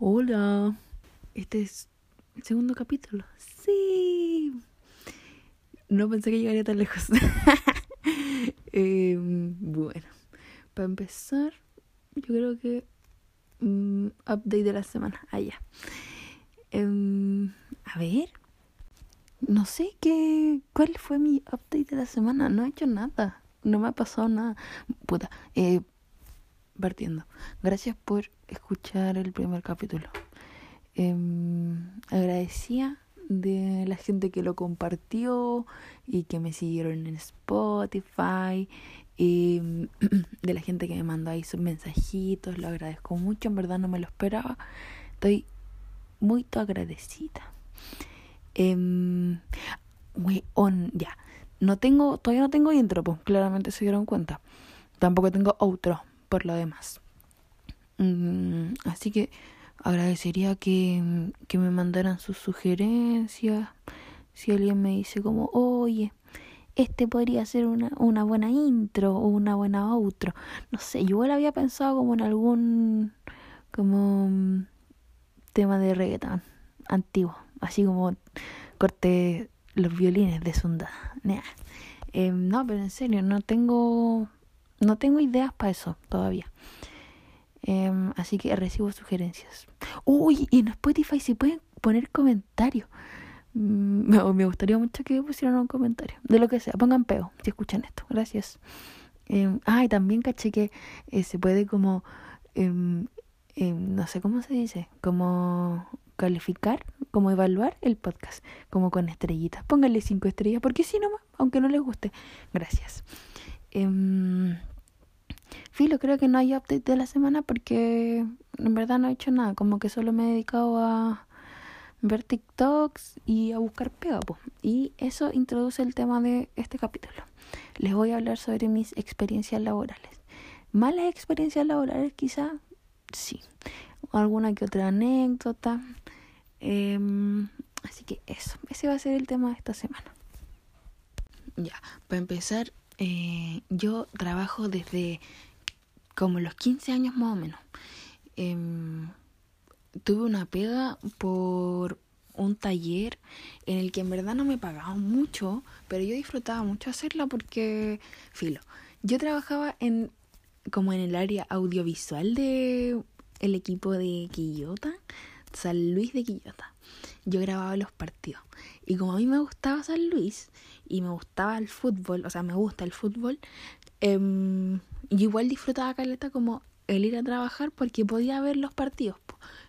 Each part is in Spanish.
Hola. Este es el segundo capítulo. Sí. No pensé que llegaría tan lejos. Em, bueno, para empezar, yo creo que mm, update de la semana. Allá. Em, a ver. No sé qué. ¿Cuál fue mi update de la semana? No he hecho nada. No me ha pasado nada. Puta. Eh, partiendo. Gracias por escuchar el primer capítulo. Em, agradecía de la gente que lo compartió y que me siguieron en Spotify y de la gente que me mandó ahí sus mensajitos, lo agradezco mucho, en verdad no me lo esperaba, estoy muy agradecida. Eh, ya, no tengo, todavía no tengo intro, pues claramente se dieron cuenta. Tampoco tengo outro, por lo demás. Mm, así que agradecería que, que me mandaran sus sugerencias. Si alguien me dice como, oye, este podría ser una, una buena intro o una buena outro. No sé, yo igual había pensado como en algún como mm, tema de reggaeton antiguo, así como corte los violines de Sunda. Eh, no, pero en serio, no tengo no tengo ideas para eso todavía. Em, así que recibo sugerencias. Uy, y en Spotify se pueden poner comentarios. Mm, me gustaría mucho que pusieran un comentario. De lo que sea. Pongan peo si escuchan esto. Gracias. Eh, ah, y también caché que eh, se puede como... Em, no sé cómo se dice. Como calificar, como evaluar el podcast. Como con estrellitas. Pónganle cinco estrellas. Porque si no, aunque no les guste. Gracias. Eh, Filo, creo que no hay update de la semana porque en verdad no he hecho nada. Como que solo me he dedicado a ver TikToks y a buscar pega. Y eso introduce el tema de este capítulo. Les voy a hablar sobre mis experiencias laborales. Malas experiencias laborales quizá, sí. Alguna que otra anécdota. Em, así que eso, ese va a ser el tema de esta semana. Ya, para empezar, eh, yo trabajo desde como los 15 años más o menos. Em, tuve una pega por un taller en el que en verdad no me pagaban mucho, pero yo disfrutaba mucho hacerla porque, filo, yo trabajaba en como en el área audiovisual de el equipo de Quillota, San Luis de Quillota. Yo grababa los partidos. Y como a mí me gustaba San Luis y me gustaba el fútbol, o sea, me gusta el fútbol, eh, yo igual disfrutaba caleta como el ir a trabajar porque podía ver los partidos.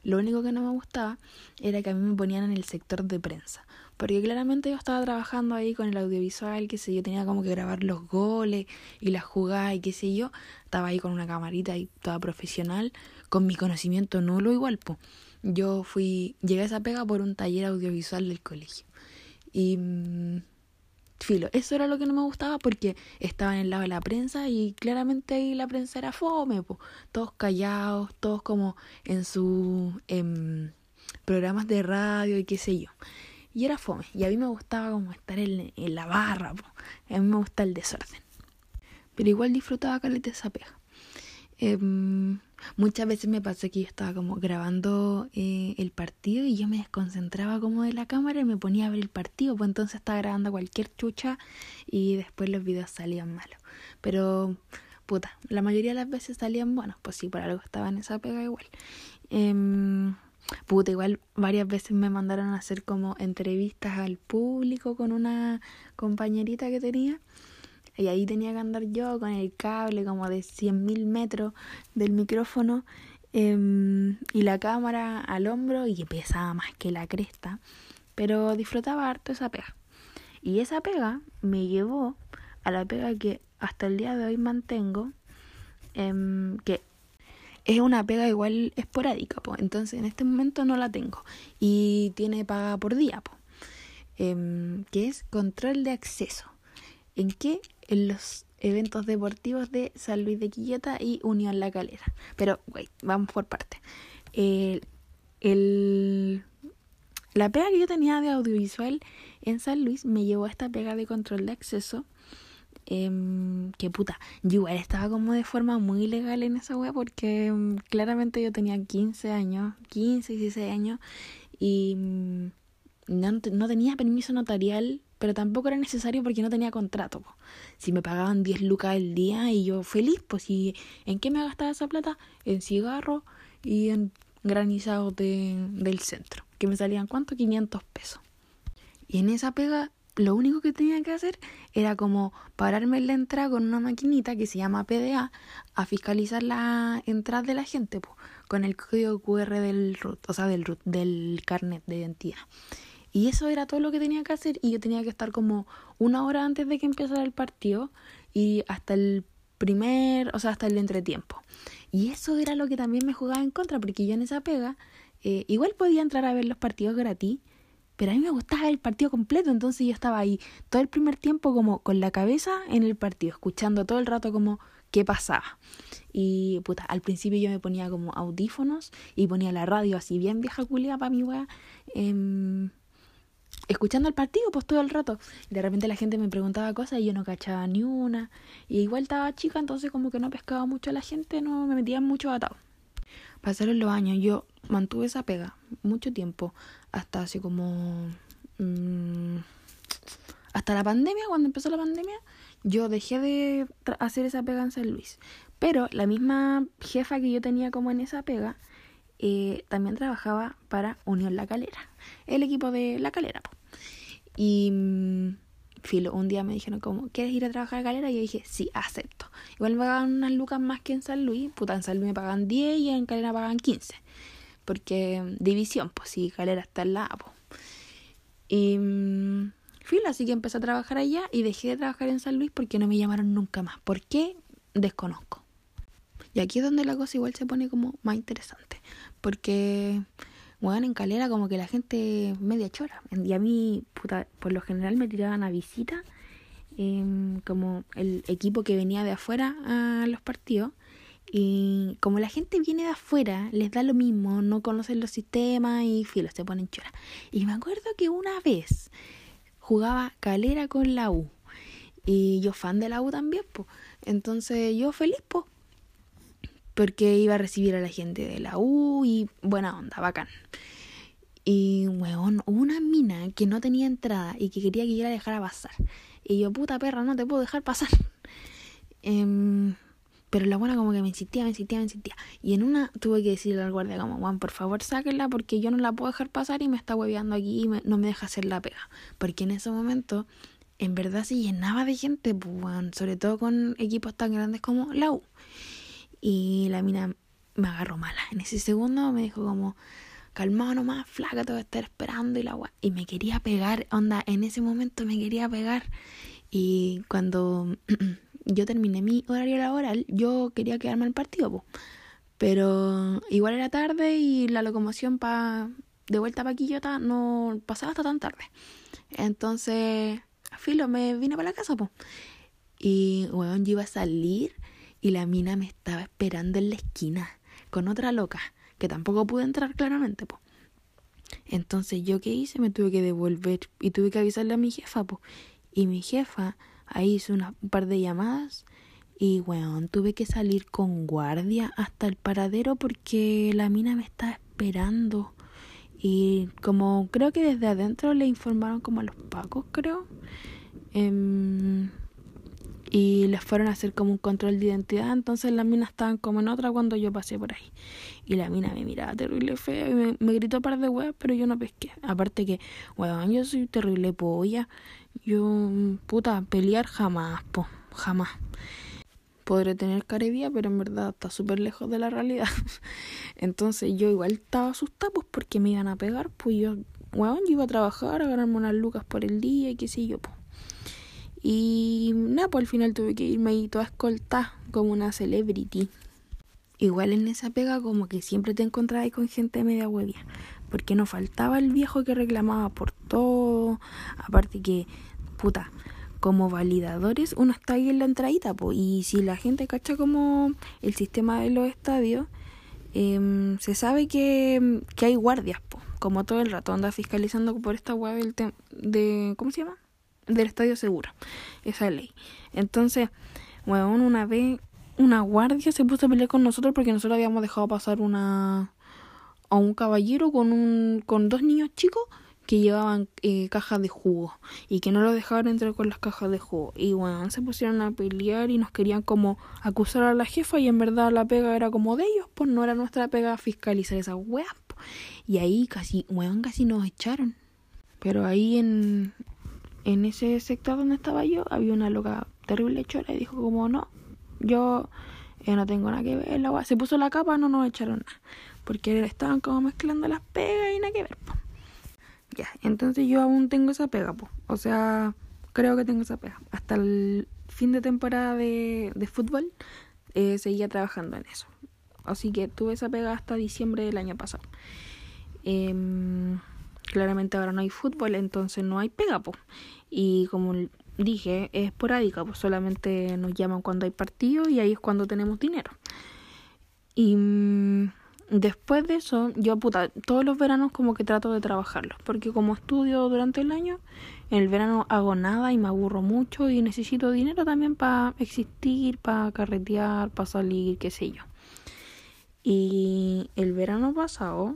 Lo único que no me gustaba era que a mí me ponían en el sector de prensa. Porque claramente yo estaba trabajando ahí con el audiovisual, qué sé yo, tenía como que grabar los goles y las jugadas y qué sé yo. Estaba ahí con una camarita y toda profesional, con mi conocimiento nulo igual, pues. Yo fui, llegué a esa pega por un taller audiovisual del colegio. Y mm, filo, eso era lo que no me gustaba porque estaba en el lado de la prensa y claramente ahí la prensa era fome, po. todos callados, todos como en sus em, programas de radio y qué sé yo. Y era fome, y a mí me gustaba como estar en, la barra, po. a mí me gusta el desorden. Pero igual disfrutaba caleta esa muchas veces me pasó que yo estaba como grabando eh, el partido y yo me desconcentraba como de la cámara y me ponía a ver el partido, pues entonces estaba grabando cualquier chucha y después los videos salían malos. Pero, puta, la mayoría de las veces salían buenos, pues sí, por algo estaba en esa pega igual. Eh, puta, igual varias veces me mandaron a hacer como entrevistas al público con una compañerita que tenía y ahí tenía que andar yo con el cable como de 100.000 metros del micrófono em, y la cámara al hombro y pesaba más que la cresta. Pero disfrutaba harto esa pega. Y esa pega me llevó a la pega que hasta el día de hoy mantengo, em, que es una pega igual esporádica, po. entonces en este momento no la tengo y tiene paga por día, po. Em, que es control de acceso. ¿En qué? En los eventos deportivos de San Luis de Quillota y Unión La Calera. Pero, wait, vamos por parte. El, el, la pega que yo tenía de audiovisual en San Luis me llevó a esta pega de control de acceso Em, que puta, yo igual estaba como de forma muy legal en esa wea porque em, claramente yo tenía 15 años, 15, 16 años y mm, no, no, tenía permiso notarial, pero tampoco era necesario porque no tenía contrato. Si me pagaban 10 lucas al día y yo feliz, pues si en qué me gastaba esa plata? En cigarro y en granizados de, del centro, que me salían cuánto? 500 pesos. Y en esa pega lo único que tenía que hacer era como pararme en la entrada con una maquinita que se llama PDA a fiscalizar la entrada de la gente con el código QR del RUT, o sea, del RUT, del carnet de identidad. Y eso era todo lo que tenía que hacer y yo tenía que estar como una hora antes de que empezara el partido y hasta el primer, o sea, hasta el entretiempo. Y eso era lo que también me jugaba en contra porque yo en esa pega eh, igual podía entrar a ver los partidos gratis pero a mí me gustaba el partido completo, entonces yo estaba ahí todo el primer tiempo como con la cabeza en el partido, escuchando todo el rato como qué pasaba. Y puta, al principio yo me ponía como audífonos y ponía la radio así bien vieja culia para mi weá, em, escuchando el partido pues todo el rato. De repente la gente me preguntaba cosas y yo no cachaba ni una. Y igual estaba chica, entonces como que no pescaba mucho a la gente, no me metía mucho atado. Pasaron los años, yo mantuve esa pega mucho tiempo, hasta así como... Mmm, hasta la pandemia, cuando empezó la pandemia, yo dejé de hacer esa pega en San Luis. Pero la misma jefa que yo tenía como en esa pega, eh, también trabajaba para Unión La Calera, el equipo de La Calera. Y mm, filo, un día me dijeron como, ¿quieres ir a trabajar a Calera? Y yo dije, sí, acepto. Igual me pagaban unas lucas más que en San Luis. Puta, en San Luis me pagan 10 y en Calera pagan 15. Porque mm, división, pues sí, Calera está al lado. Y mm, filo, así que empecé a trabajar allá y dejé de trabajar en San Luis porque no me llamaron nunca más. ¿Por qué? Desconozco. Y aquí es donde la cosa igual se pone como más interesante. Porque bueno, en Calera como que la gente media chora. Y a mí, puta, por lo general me tiraban a visita, em, como el equipo que venía de afuera a los partidos. Y como la gente viene de afuera, les da lo mismo, no conocen los sistemas y filo, se ponen chora. Y me acuerdo que una vez jugaba Calera con la U. Y yo fan de la U también, pues. Entonces yo feliz, pues porque iba a recibir a la gente de la U y buena onda, bacán. Y, weón, una mina que no tenía entrada y que quería que yo la dejara pasar. Y yo, puta perra, no te puedo dejar pasar. Em, pero la buena como que me insistía, me insistía, me insistía. Y en una tuve que decirle al guardia como, Juan, por favor sáquenla porque yo no la puedo dejar pasar y me está hueveando aquí y no me deja hacer la pega. Porque en ese momento, en verdad se llenaba de gente, pues, sobre todo con equipos tan grandes como la U. Y la mina me agarró mala. En ese segundo me dijo como, calmado nomás, flaca, te voy a estar esperando y la agua. Y me quería pegar, onda, en ese momento me quería pegar. Y cuando yo terminé mi horario laboral, yo quería quedarme al partido, pero igual era tarde y la locomoción pa, de vuelta para Quillota no pasaba hasta tan tarde. Entonces, filo, me vine para la casa, po. Y, weón, yo iba a salir y la mina me estaba esperando en la esquina con otra loca que tampoco pude entrar claramente, po. Entonces, ¿yo qué hice? Me tuve que devolver y tuve que avisarle a mi jefa, po. Y mi jefa ahí hizo una, un par de llamadas y, weón, tuve que salir con guardia hasta el paradero porque la mina me estaba esperando. Y como creo que desde adentro le informaron como a los pacos, creo. Eh, y les fueron a hacer como un control de identidad, entonces las minas estaban como en otra cuando yo pasé por ahí. Y la mina me miraba terrible fea y me, gritó un par de weas, pero yo no pesqué. Aparte que, weón, yo soy terrible polla. Yo, puta, pelear jamás, po, jamás. Podré tener carevía, pero en verdad está súper lejos de la realidad. entonces yo igual estaba asustada, pues porque me iban a pegar, pues yo, weón, yo iba a trabajar, a ganarme unas lucas por el día y qué sé yo, pues. Y nada, pues al final tuve que irme ahí toda escolta como una celebrity. Igual en esa pega como que siempre te encontrabas con gente media huevia. Porque no faltaba el viejo que reclamaba por todo. Aparte que, puta, como validadores uno está ahí en la entradita, pues. Y si la gente cacha como el sistema de los estadios, eh, se sabe que, que hay guardias, pues. Como todo el rato anda fiscalizando por esta web el de... ¿Cómo se llama? Del estadio seguro. Esa ley. Entonces, bueno, una vez una guardia se puso a pelear con nosotros porque nosotros habíamos dejado pasar una a un caballero con un con dos niños chicos que llevaban eh, cajas de jugo y que no lo dejaban entrar con las cajas de jugo. Y bueno, se pusieron a pelear y nos querían como acusar a la jefa y en verdad la pega era como de ellos, pues no era nuestra pega fiscalizar esa weas. Y ahí casi, weón, casi nos echaron. Pero ahí en, en ese sector donde estaba yo había una loca terrible chora y dijo como no, yo eh, no tengo nada que ver, la se puso la capa, no nos echaron nada. Porque estaban como mezclando las pegas y nada que ver. Ya, entonces yo aún tengo esa pega, po. o sea, creo que tengo esa pega. Hasta el fin de temporada de, de fútbol eh, seguía trabajando en eso. Así que tuve esa pega hasta diciembre del año pasado. Em, claramente ahora no hay fútbol, entonces no hay pega, po. Y como dije, es esporádica, pues solamente nos llaman cuando hay partido y ahí es cuando tenemos dinero. Y mm, después de eso, yo puta, todos los veranos como que trato de trabajarlos, porque como estudio durante el año, en el verano hago nada y me aburro mucho y necesito dinero también para existir, para carretear, para salir, qué sé yo. Y el verano pasado,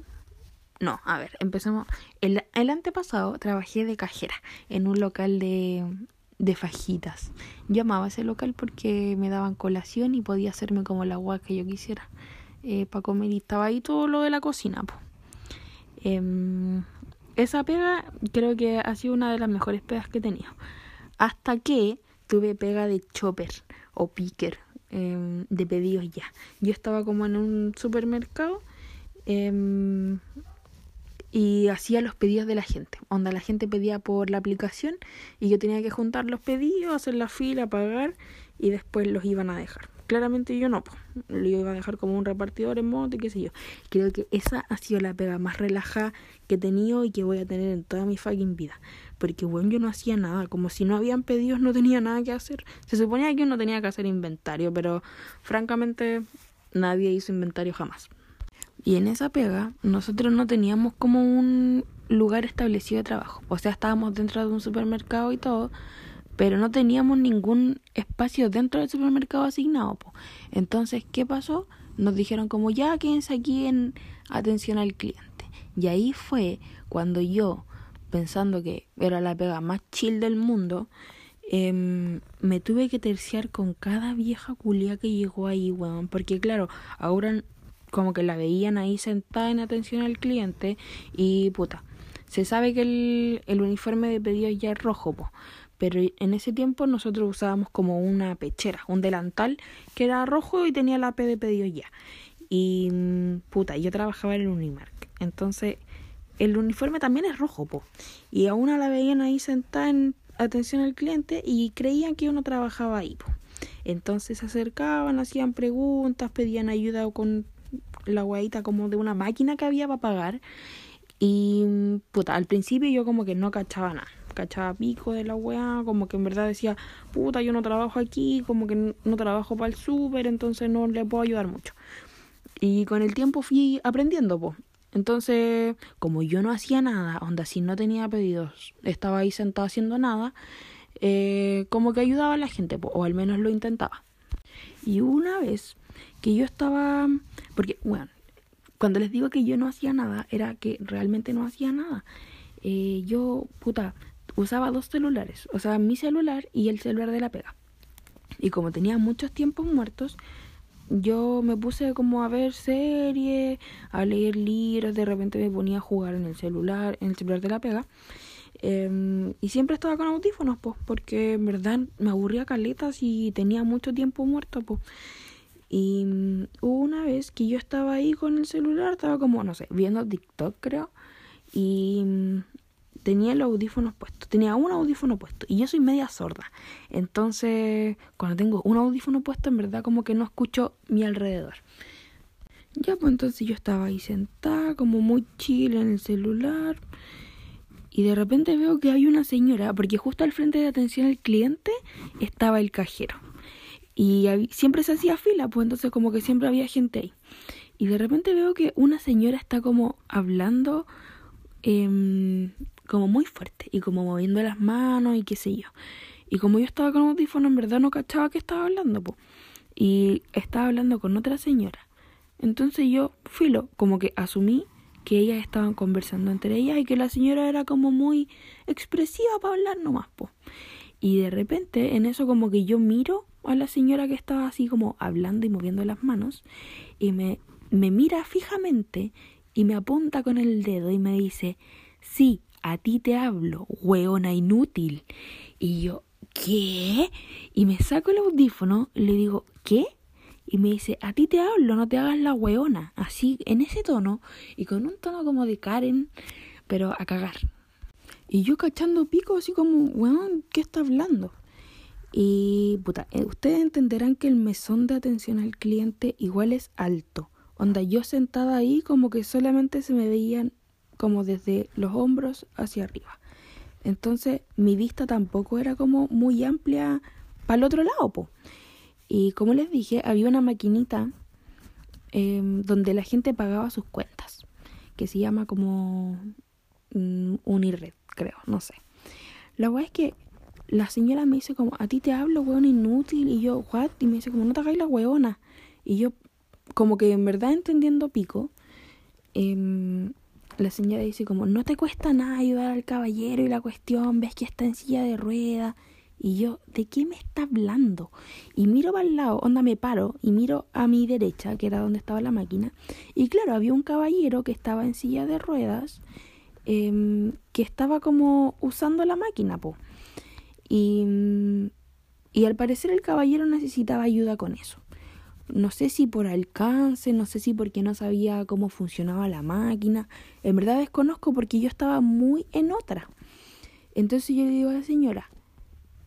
no, a ver, empecemos. El, el antepasado trabajé de cajera en un local de, de fajitas. Yo amaba ese local porque me daban colación y podía hacerme como la agua que yo quisiera eh, para comer y estaba ahí todo lo de la cocina. Em, esa pega creo que ha sido una de las mejores pegas que he tenido. Hasta que tuve pega de chopper o picker em, de pedidos ya. Yo estaba como en un supermercado em, y hacía los pedidos de la gente. Onda, la gente pedía por la aplicación y yo tenía que juntar los pedidos, hacer la fila, pagar y después los iban a dejar. Claramente yo no, lo iba a dejar como un repartidor en moto y qué sé yo. Creo que esa ha sido la pega más relajada que he tenido y que voy a tener en toda mi fucking vida. Porque, bueno, yo no hacía nada, como si no habían pedidos, no tenía nada que hacer. Se suponía que uno tenía que hacer inventario, pero francamente nadie hizo inventario jamás. Y en esa pega nosotros no teníamos como un lugar establecido de trabajo. O sea, estábamos dentro de un supermercado y todo, pero no teníamos ningún espacio dentro del supermercado asignado. Entonces, ¿qué pasó? Nos dijeron como ya quédense aquí en atención al cliente. Y ahí fue cuando yo, pensando que era la pega más chill del mundo, em, me tuve que terciar con cada vieja culia que llegó ahí, weón. Porque claro, ahora como que la veían ahí sentada en atención al cliente y puta, se sabe que el, el uniforme de pedido ya es rojo, po, pero en ese tiempo nosotros usábamos como una pechera, un delantal que era rojo y tenía la P de pedido ya. Y mm, puta, yo trabajaba en el Unimark, entonces el uniforme también es rojo, po, y a una la veían ahí sentada en atención al cliente y creían que uno trabajaba ahí, po. Entonces se acercaban, hacían preguntas, pedían ayuda con la guaita como de una máquina que había para pagar. Y puta, al principio yo como que no cachaba nada. Cachaba pico de la weá, como que en verdad decía, puta, yo no trabajo aquí, como que no, trabajo para el súper, entonces no le puedo ayudar mucho. Y con el tiempo fui aprendiendo, pues. Entonces, como yo no hacía nada, onda, si no tenía pedidos, estaba ahí sentado haciendo nada, eh, como que ayudaba a la gente, o al menos lo intentaba. Y una vez que yo estaba, porque, bueno, cuando les digo que yo no hacía nada, era que realmente no hacía nada. Eh, yo, puta, usaba dos celulares, o sea, mi celular y el celular de la pega. Y como tenía muchos tiempos muertos, yo me puse como a ver series, a leer libros, de repente me ponía a jugar en el celular, en el celular de la pega. Em, y siempre estaba con audífonos, pues, porque en verdad me aburría caletas y tenía mucho tiempo muerto, pues. Y mm, hubo una vez que yo estaba ahí con el celular, estaba como, no sé, viendo TikTok creo, y mm, tenía el audífono puesto, tenía un audífono puesto, y yo soy media sorda. Entonces, cuando tengo un audífono puesto, en verdad como que no escucho mi alrededor. Ya, pues entonces yo estaba ahí sentada, como muy chill en el celular. Y de repente veo que hay una señora, porque justo al frente de atención al cliente estaba el cajero. Y siempre se hacía fila, pues entonces como que siempre había gente ahí. Y de repente veo que una señora está como hablando em, como muy fuerte y como moviendo las manos y qué sé yo. Y como yo estaba con audífono, en verdad no cachaba que estaba hablando, po. Y estaba hablando con otra señora. Entonces yo, filo, como que asumí que ellas estaban conversando entre ellas y que la señora era como muy expresiva para hablar nomás, po. Y de repente, en eso como que yo miro a la señora que estaba así como hablando y moviendo las manos y me, me mira fijamente y me apunta con el dedo y me dice, sí, a ti te hablo, hueona inútil. Y yo, ¿qué? Y me saco el audífono le digo, ¿qué? Y me dice, a ti te hablo, no te hagas la hueona. Así, en ese tono, y con un tono como de Karen, pero a cagar. Y yo cachando pico, así como, weón, ¿qué está hablando? Y, puta, eh, ustedes entenderán que el mesón de atención al cliente igual es alto. Onda, yo sentada ahí como que solamente se me veían como desde los hombros hacia arriba. Entonces mi vista tampoco era como muy amplia para el otro lado, po. Y como les dije, había una maquinita em, donde la gente pagaba sus cuentas, que se llama como mm, Unired, creo, no sé. La verdad es que la señora me dice como, a ti te hablo, weón, inútil. Y yo, what? Y me dice como, no te hagáis la weona. Y yo, como que en verdad entendiendo pico, eh, la señora dice como, no te cuesta nada ayudar al caballero y la cuestión, ves que está en silla de rueda. Y yo, ¿de qué me está hablando? Y miro para el lado, onda me paro y miro a mi derecha, que era donde estaba la máquina. Y claro, había un caballero que estaba en silla de ruedas, em, que estaba como usando la máquina, po. Y, y al parecer el caballero necesitaba ayuda con eso no sé si por alcance, no sé si porque no sabía cómo funcionaba la máquina. En verdad desconozco porque yo estaba muy en otra. Entonces yo le digo a la señora,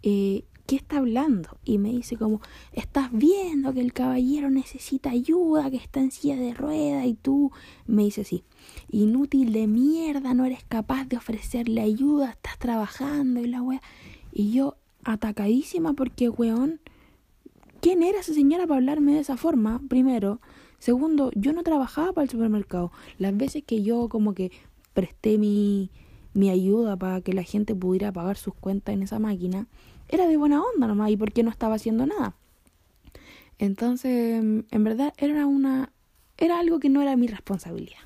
eh, ¿qué está hablando? Y me dice como, estás viendo que el caballero necesita ayuda, que está en silla de rueda y tú me dice así, inútil de mierda, no eres capaz de ofrecerle ayuda, estás trabajando y la wea. Y yo atacadísima porque, weón, ¿Quién era esa señora para hablarme de esa forma? Primero. Segundo, yo no trabajaba para el supermercado. Las veces que yo como que presté mi, mi ayuda para que la gente pudiera pagar sus cuentas en esa máquina, era de buena onda nomás y porque no estaba haciendo nada. Entonces, en verdad era una era algo que no era mi responsabilidad.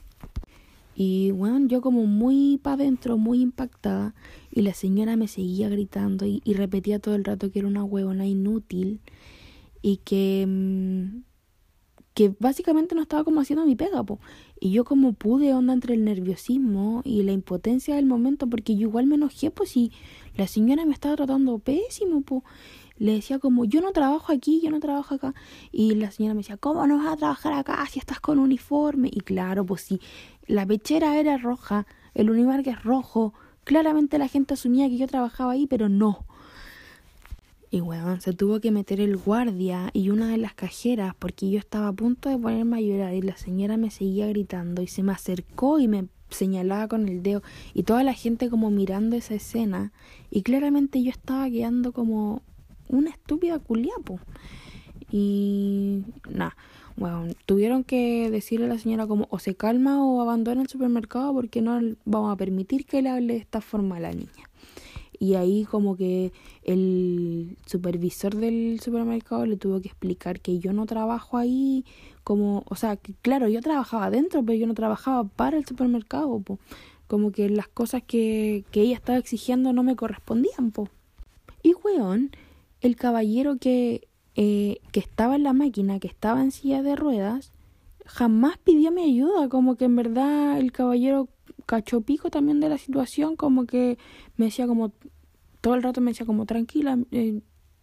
Y bueno, yo como muy para adentro, muy impactada, y la señora me seguía gritando y, y repetía todo el rato que era una huevona inútil y que, mm, que básicamente no estaba como haciendo mi pega, po. Y yo como pude onda entre el nerviosismo y la impotencia del momento, porque yo igual me enojé, pues si la señora me estaba tratando pésimo, po. Le decía como, yo no trabajo aquí, yo no trabajo acá. Y la señora me decía, ¿cómo no vas a trabajar acá si estás con uniforme? Y claro, pues si la pechera era roja, el uniforme es rojo, claramente la gente asumía que yo trabajaba ahí, pero no. Y weón, se tuvo que meter el guardia y una de las cajeras porque yo estaba a punto de ponerme a llorar y la señora me seguía gritando y se me acercó y me señalaba con el dedo y toda la gente como mirando esa escena y claramente yo estaba quedando como una estúpida culiapo. Y nada, bueno, tuvieron que decirle a la señora como o se calma o abandona el supermercado porque no vamos a permitir que le hable de esta forma a la niña y ahí como que el supervisor del supermercado le tuvo que explicar que yo no trabajo ahí como, o sea, que, claro, yo trabajaba adentro, pero yo no trabajaba para el supermercado, po. como que las cosas que, que ella estaba exigiendo no me correspondían, po. Y weón, el caballero que, eh, que estaba en la máquina, que estaba en silla de ruedas, jamás pidió mi ayuda, como que en verdad el caballero cachó pico también de la situación, como que me decía como, todo el rato me decía como, tranquila, eh,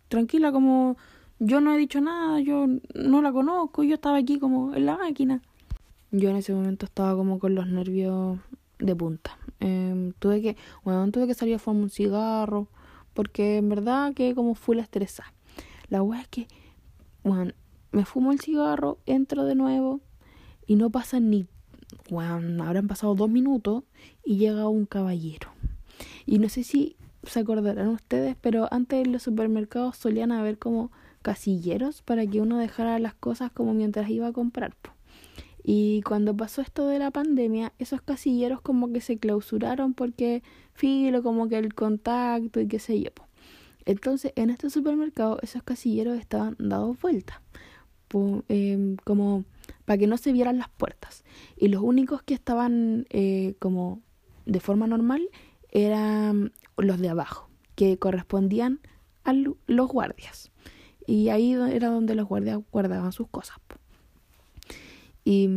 tranquila, como yo no he dicho nada, yo no la conozco, yo estaba aquí como en la máquina. Yo en ese momento estaba como con los nervios de punta. Eh, tuve que, bueno, tuve que salir a fumar un cigarro, porque en verdad que como fui la estresada. La wea es que, bueno, me fumo el cigarro, entro de nuevo y no pasa ni bueno, habrán pasado dos minutos y llega un caballero. Y no sé si se acordarán ustedes, pero antes en los supermercados solían haber como casilleros para que uno dejara las cosas como mientras iba a comprar. Y cuando pasó esto de la pandemia, esos casilleros como que se clausuraron porque filo, como que el contacto y qué sé yo. Entonces, en este supermercado, esos casilleros estaban dados vueltas, em, como para que no se vieran las puertas. Y los únicos que estaban eh, como de forma normal eran los de abajo, que correspondían a los guardias. Y ahí era donde los guardias guardaban sus cosas. Y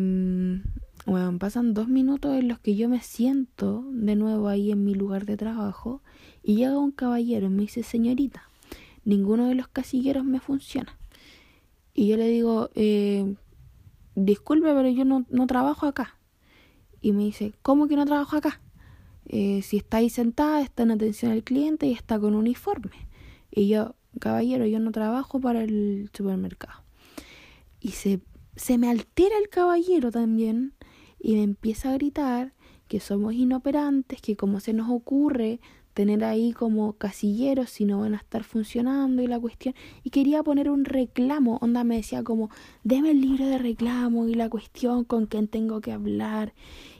bueno, mm, pasan dos minutos en los que yo me siento de nuevo ahí en mi lugar de trabajo y llega un caballero y me dice, señorita, ninguno de los casilleros me funciona. Y yo le digo, eh, disculpe, pero yo no, no trabajo acá. Y me dice, ¿cómo que no trabajo acá? Eh, si está ahí sentada, está en atención al cliente y está con uniforme. Y yo, caballero, yo no trabajo para el supermercado. Y se, se me altera el caballero también y me empieza a gritar que somos inoperantes, que como se nos ocurre tener ahí como casilleros si no van a estar funcionando y la cuestión. Y quería poner un reclamo, onda me decía como, deme el libro de reclamo y la cuestión con quién tengo que hablar.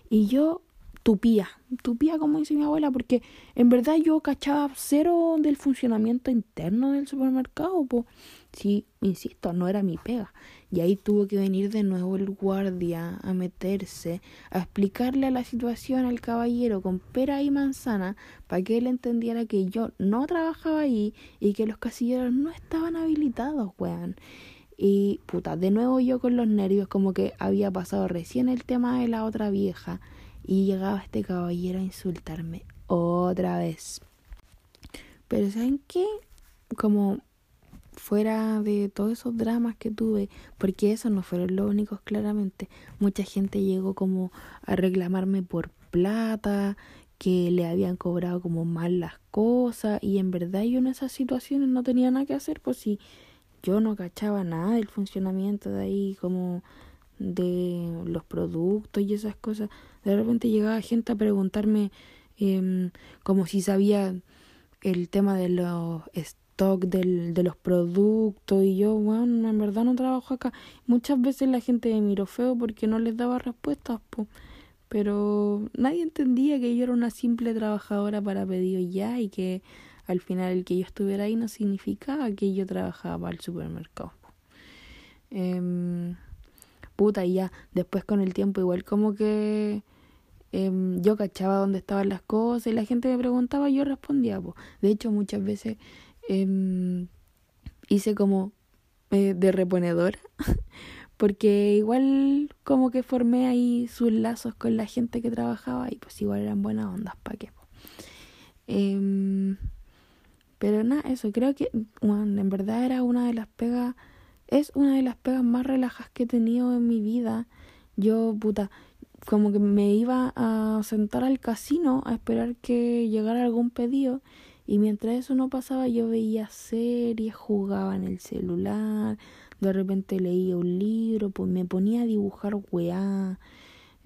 Y yo tupía, tupía como dice mi abuela, porque en verdad yo cachaba cero del funcionamiento interno del supermercado, pues sí, insisto, no era mi pega. Y ahí tuvo que venir de nuevo el guardia a meterse, a explicarle la situación al caballero con pera y manzana, para que él entendiera que yo no trabajaba ahí y que los casilleros no estaban habilitados, weón. Y puta, de nuevo yo con los nervios, como que había pasado recién el tema de la otra vieja y llegaba este caballero a insultarme otra vez. Pero ¿saben qué? Como fuera de todos esos dramas que tuve, porque esos no fueron los únicos claramente, mucha gente llegó como a reclamarme por plata, que le habían cobrado como mal las cosas y en verdad yo en esas situaciones no tenía nada que hacer, pues si yo no cachaba nada del funcionamiento de ahí como de los productos y esas cosas. De repente llegaba gente a preguntarme eh, como si sabía el tema de los del, de los productos y yo, bueno, en verdad no trabajo acá. Muchas veces la gente me miró feo porque no les daba respuestas, pero nadie entendía que yo era una simple trabajadora para pedidos ya y que al final el que yo estuviera ahí no significaba que yo trabajaba para el supermercado. Eh, puta y ya después con el tiempo igual como que em, yo cachaba dónde estaban las cosas y la gente me preguntaba yo respondía. De hecho muchas veces em, hice como eh, de reponedora porque igual como que formé ahí sus lazos con la gente que trabajaba y pues igual eran buenas ondas, ¿para qué? Em, pero nada, eso creo que en verdad era una de las pegas es una de las pegas más relajas que he tenido en mi vida. Yo, puta, como que me iba a sentar al casino a esperar que llegara algún pedido y mientras eso no pasaba yo veía series, jugaba en el celular, de repente leía un libro, pues me ponía a dibujar weá.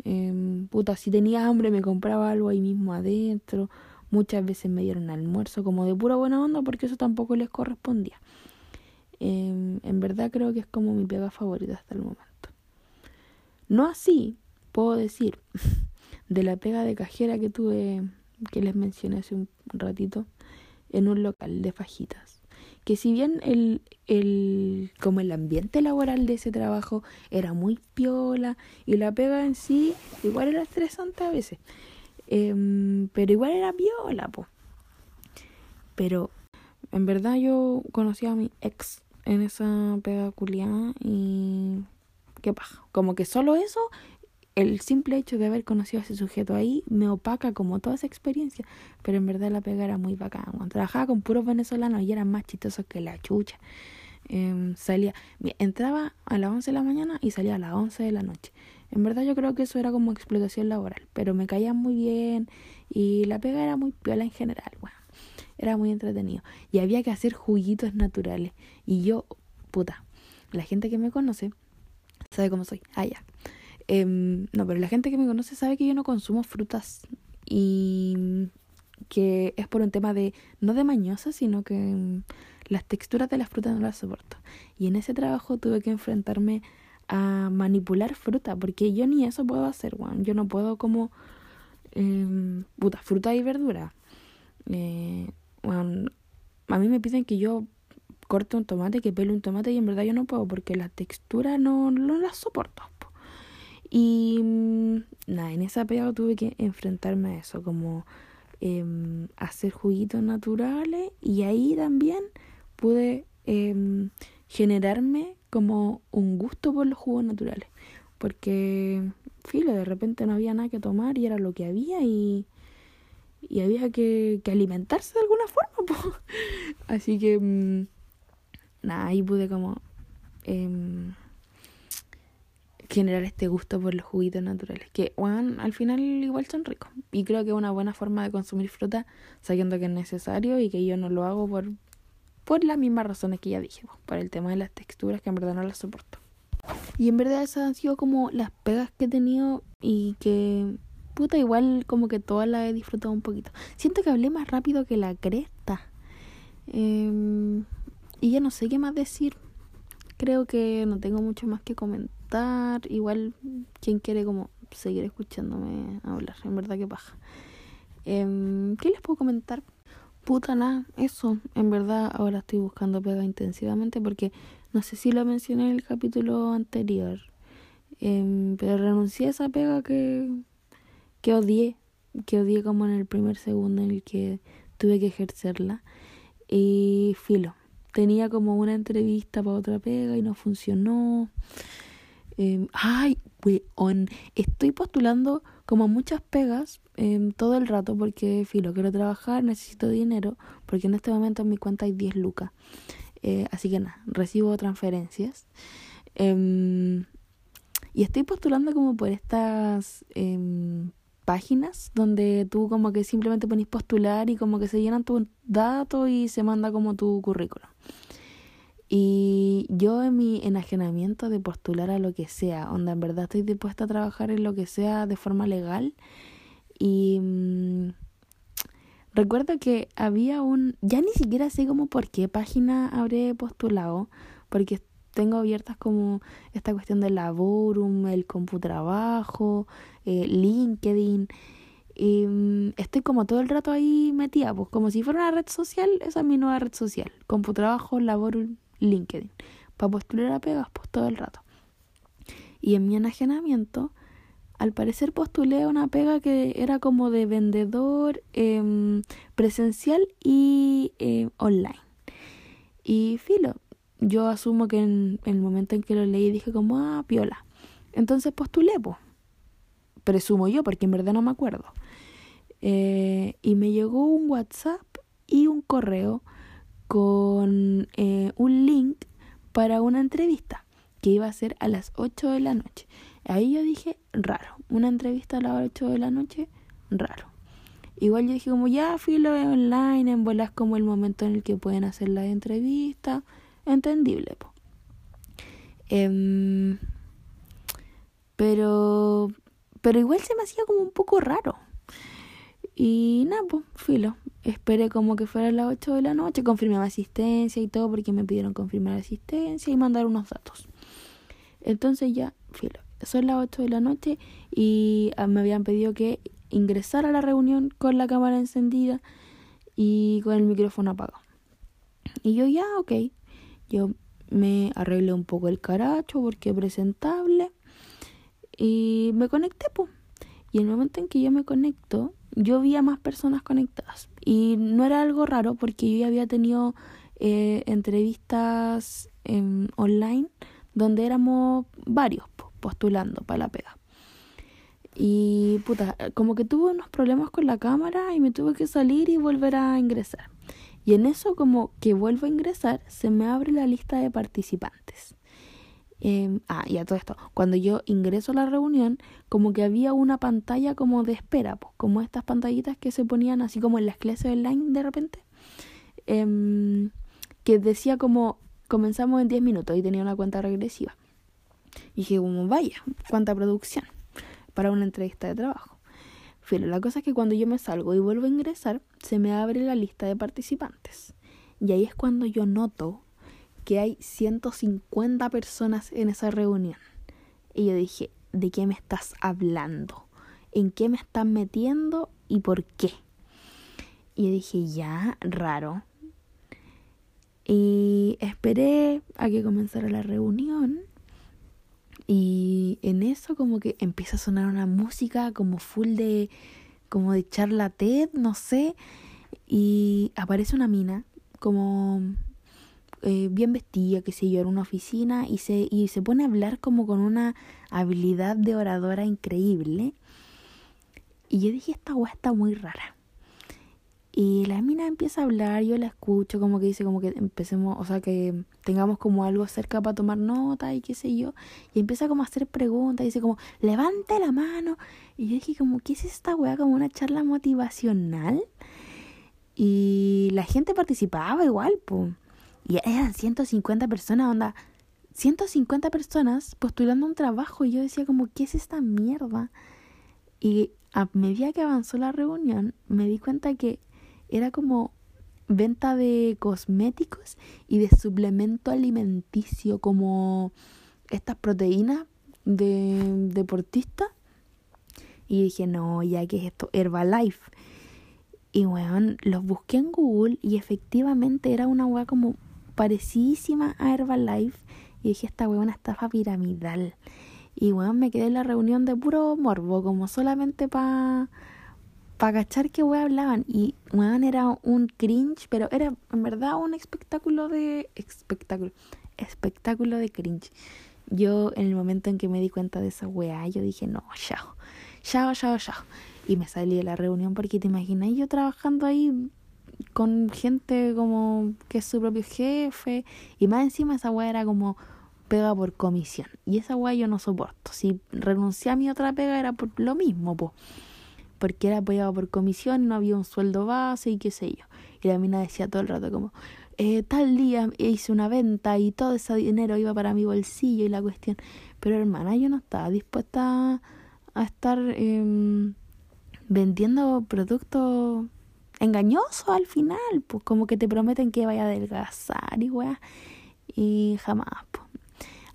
Eh, puta, si tenía hambre me compraba algo ahí mismo adentro. Muchas veces me dieron almuerzo como de pura buena onda porque eso tampoco les correspondía. Em, en verdad creo que es como mi pega favorita hasta el momento. No así, puedo decir, de la pega de cajera que tuve, que les mencioné hace un ratito, en un local de fajitas. Que si bien el, el, como el ambiente laboral de ese trabajo era muy piola y la pega en sí igual era estresante a veces, em, pero igual era piola, po. Pero en verdad yo conocí a mi ex en esa pega y qué paja. Como que solo eso, el simple hecho de haber conocido a ese sujeto ahí me opaca como toda esa experiencia. Pero en verdad la pega era muy bacana. Cuando trabajaba con puros venezolanos y eran más chistosos que la chucha. Em, salía, entraba a las 11 de la mañana y salía a las 11 de la noche. En verdad yo creo que eso era como explotación laboral, pero me caían muy bien y la pega era muy piola en general, bueno. Era muy entretenido. Y había que hacer juguitos naturales. Y yo, puta, la gente que me conoce sabe cómo soy. Ah, ya. Em, no, pero la gente que me conoce sabe que yo no consumo frutas. Y que es por un tema de, no de mañosa, sino que em, las texturas de las frutas no las soporto. Y en ese trabajo tuve que enfrentarme a manipular fruta, porque yo ni eso puedo hacer, weón. Yo no puedo como, eh, fruta y verdura. Eh, a mí me piden que yo corte un tomate, que pele un tomate y en verdad yo no puedo porque la textura no, no la soporto. Y mm, nada, en esa pega tuve que enfrentarme a eso, como eh, hacer juguitos naturales y ahí también pude eh, generarme como un gusto por los jugos naturales. Porque, filo, de repente no había nada que tomar y era lo que había y, y había que, alimentarse de alguna forma. Así que, mm, nada, ahí pude como eh, generar este gusto por los juguitos naturales. Que, al final igual son ricos. Y creo que es una buena forma de consumir fruta sabiendo que es necesario y que yo no lo hago por por las mismas razones que ya dije, por el tema de las texturas que en verdad no las soporto. Y en verdad esas han sido como las pegas que he tenido y que, puta, igual como que todas las he disfrutado un poquito. Siento que hablé más rápido que la cresta. Em, y ya no sé qué más decir. Creo que no tengo mucho más que comentar. Igual, quien quiere como seguir escuchándome hablar, en verdad que paja. Eh, ¿Qué les puedo comentar? Puta nada, eso. En verdad ahora estoy buscando pega intensivamente porque no sé si lo mencioné en el capítulo anterior. Eh, pero renuncié a esa pega que, que odié. Que odié como en el primer segundo en el que tuve que ejercerla. Y filo. Tenía como una entrevista para otra pega y no funcionó. Eh, ay, weón. Estoy postulando como muchas pegas eh, todo el rato porque, filo, quiero trabajar, necesito dinero, porque en este momento en mi cuenta hay 10 lucas. Eh, así que nada, recibo transferencias. Eh, y estoy postulando como por estas em, páginas donde tú como que simplemente pones postular y como que se llenan tus datos y se manda como tu currículum. Y yo en mi enajenamiento de postular a lo que sea, donde en verdad estoy dispuesta a trabajar en lo que sea de forma legal. Y mm, recuerdo que había un, ya ni siquiera sé como por qué página habré postulado, porque tengo abiertas como esta cuestión del laborum, el computrabajo, eh, LinkedIn. Y mm, estoy como todo el rato ahí metida, pues como si fuera una red social, esa es mi nueva red social. Computrabajo, Laborum, LinkedIn. Para postular a pegas, pues todo el rato. Y en mi enajenamiento, al parecer postulé una pega que era como de vendedor em, presencial y em, online. Y filo, yo asumo que en, el momento en que lo leí dije como, ah, piola. Entonces postulé, pues. Presumo yo, porque en verdad no me acuerdo. Eh, y me llegó un WhatsApp y un correo con eh, un link para una entrevista que iba a ser a las 8 de la noche. Ahí yo dije, raro, una entrevista a las 8 de la noche, raro. Igual yo dije como ya filo online, en bolas como el momento en el que pueden hacer la entrevista, entendible. Po. Em, pero, pero igual se me hacía como un poco raro. Y nada, pues, filo. Esperé como que fuera a las 8 de la noche, confirmé mi asistencia y todo porque me pidieron confirmar asistencia y mandar unos datos. Entonces ya, filo. Son las 8 de la noche y ah, me habían pedido que ingresara a la reunión con la cámara encendida y con el micrófono apagado. Y yo ya, ok. Yo me arreglé un poco el caracho porque presentable y me conecté, pues. Y el momento en que yo me conecto, yo vi a más personas conectadas. Y no era algo raro porque yo ya había tenido eh, entrevistas em, online donde éramos varios postulando para la pega. Y puta, como que tuve unos problemas con la cámara y me tuve que salir y volver a ingresar. Y en eso como que vuelvo a ingresar, se me abre la lista de participantes. Eh, ah, y a todo esto, cuando yo ingreso a la reunión, como que había una pantalla como de espera, pues, como estas pantallitas que se ponían así como en las clases online de repente, eh, que decía como comenzamos en 10 minutos y tenía una cuenta regresiva. Y dije, como vaya, cuánta producción para una entrevista de trabajo. Pero la cosa es que cuando yo me salgo y vuelvo a ingresar, se me abre la lista de participantes. Y ahí es cuando yo noto que hay 150 personas en esa reunión. Y yo dije, ¿de qué me estás hablando? ¿En qué me estás metiendo y por qué? Y yo dije, ya, raro. Y esperé a que comenzara la reunión. Y en eso como que empieza a sonar una música como full de como de charla TED, no sé, y aparece una mina como eh, bien vestida, que sé yo, en una oficina y se, y se pone a hablar como con una habilidad de oradora increíble. Y yo dije, esta weá está muy rara. Y la mina empieza a hablar, yo la escucho, como que dice, como que empecemos, o sea, que tengamos como algo cerca para tomar nota y qué sé yo. Y empieza como a hacer preguntas, dice como, levante la mano. Y yo dije, como, ¿qué es esta weá? Como una charla motivacional. Y la gente participaba igual, pues. Y eran 150 personas, onda. 150 personas postulando un trabajo. Y yo decía, como, ¿qué es esta mierda? Y a medida que avanzó la reunión, me di cuenta que era como venta de cosméticos y de suplemento alimenticio como estas proteínas de deportista y dije no ya que es esto Herbalife y weón los busqué en Google y efectivamente era una weá como parecidísima a Herbalife y dije esta weá una estafa piramidal y weón me quedé en la reunión de puro morbo como solamente para para cachar qué weá hablaban. Y weón era un cringe, pero era en verdad un espectáculo de. espectáculo. Espectáculo de cringe. Yo en el momento en que me di cuenta de esa weá, yo dije, no, chao. Chao, chao, chao. Y me salí de la reunión porque te imaginas yo trabajando ahí con gente como que es su propio jefe. Y más encima esa weá era como pega por comisión. Y esa weá yo no soporto. Si renuncié a mi otra pega era por lo mismo, pues porque era apoyado por comisión, no había un sueldo base y qué sé yo. Y la mina decía todo el rato como, eh, tal día hice una venta y todo ese dinero iba para mi bolsillo y la cuestión. Pero hermana, yo no estaba dispuesta a estar em, vendiendo productos engañosos al final, pues como que te prometen que vaya a adelgazar y weá. Y jamás, pues.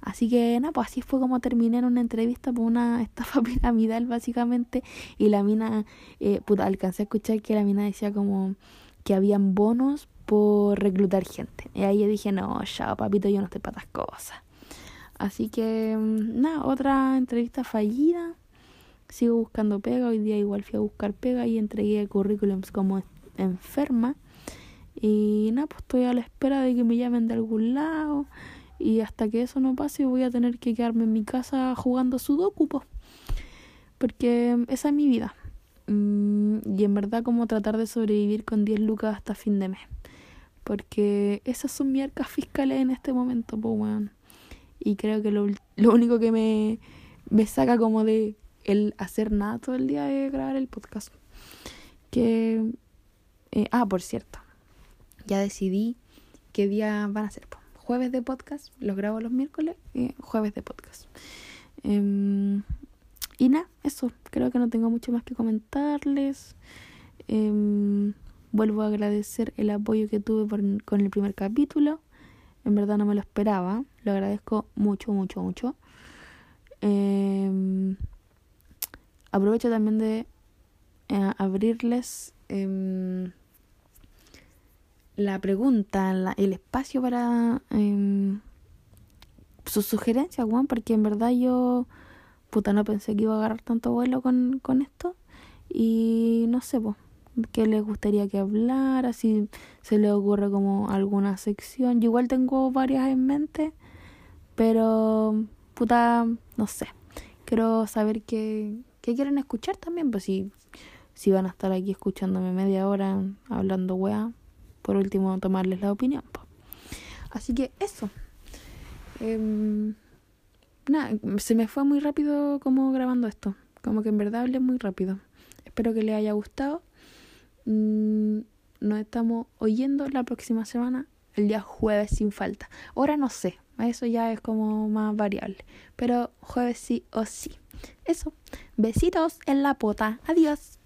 Así que nada, pues así fue como terminé en una entrevista por una estafa piramidal básicamente y la mina, eh, puta, alcancé a escuchar que la mina decía como que habían bonos por reclutar gente. Y ahí yo dije, no, ya papito, yo no estoy para estas cosas. Así que mm, nada, otra entrevista fallida. Sigo buscando pega, hoy día igual fui a buscar pega y entregué currículums como enferma. Y nada, pues estoy a la espera de que me llamen de algún lado y hasta que eso no pase voy a tener que quedarme en mi casa jugando sudoku, po. porque esa es mi vida. Mm, y en verdad como tratar de sobrevivir con 10 lucas hasta fin de mes. Porque esas son mis arcas fiscales en este momento, pues weón. Y creo que lo, lo único que me, me saca como de el hacer nada todo el día es grabar el podcast. Que... Eh, ah, por cierto. Ya decidí qué día van a ser, jueves de podcast, los grabo los miércoles y jueves de podcast. Em, y nada, eso, creo que no tengo mucho más que comentarles. Em, vuelvo a agradecer el apoyo que tuve con el primer capítulo. En verdad no me lo esperaba, lo agradezco mucho, mucho, mucho. Em, aprovecho también de eh, abrirles la pregunta, el espacio para eh, sus sugerencias, Juan, porque en verdad yo, puta, no pensé que iba a agarrar tanto vuelo con, con esto. Y no sé, pues, qué les gustaría que hablara, si se le ocurre como alguna sección. Yo igual tengo varias en mente, pero, puta, no sé. Quiero saber qué, qué quieren escuchar también, pues si, si van a estar aquí escuchándome media hora hablando weá por último tomarles la opinión. Así que eso. Em, nada, se me fue muy rápido como grabando esto. Como que en verdad hablé muy rápido. Espero que les haya gustado. Mm, nos estamos oyendo la próxima semana, el día jueves sin falta. Ahora no sé, eso ya es como más variable. Pero jueves sí o sí. Eso. Besitos en la pota. Adiós.